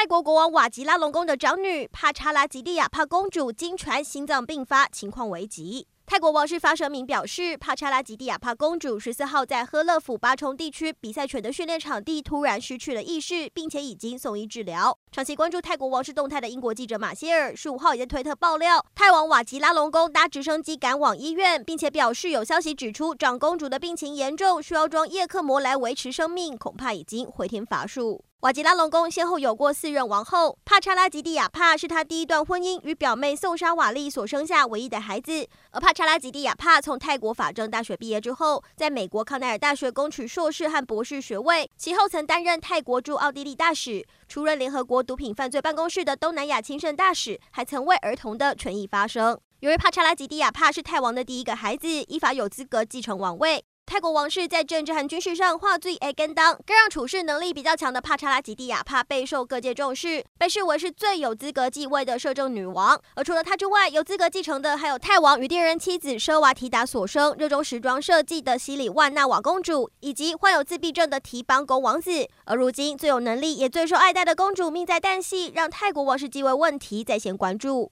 泰国国王瓦吉拉隆功的长女帕查拉吉蒂亚帕公主经传心脏病发，情况危急。泰国王室发声明表示，帕查拉吉蒂亚帕公主十四号在呵勒府巴充地区比赛犬的训练场地突然失去了意识，并且已经送医治疗。长期关注泰国王室动态的英国记者马歇尔十五号也在推特爆料，泰王瓦吉拉隆功搭直升机赶往医院，并且表示有消息指出长公主的病情严重，需要装叶克膜来维持生命，恐怕已经回天乏术。瓦吉拉隆功先后有过四任王后，帕查拉吉蒂亚帕是他第一段婚姻与表妹宋莎瓦丽所生下唯一的孩子。而帕查拉吉蒂亚帕从泰国法政大学毕业之后，在美国康奈尔大学攻取硕士和博士学位，其后曾担任泰国驻奥地利大使，出任联合国毒品犯罪办公室的东南亚亲善大使，还曾为儿童的权益发声。由于帕查拉吉蒂亚帕是泰王的第一个孩子，依法有资格继承王位。泰国王室在政治和军事上画最爱跟当，更让处事能力比较强的帕查拉吉蒂亚帕备受各界重视，被视为是最有资格继位的摄政女王。而除了她之外，有资格继承的还有泰王与第二任妻子奢瓦提达所生、热衷时装设计的西里万纳瓦公主，以及患有自闭症的提邦公王子。而如今最有能力也最受爱戴的公主命在旦夕，让泰国王室继位问题再掀关注。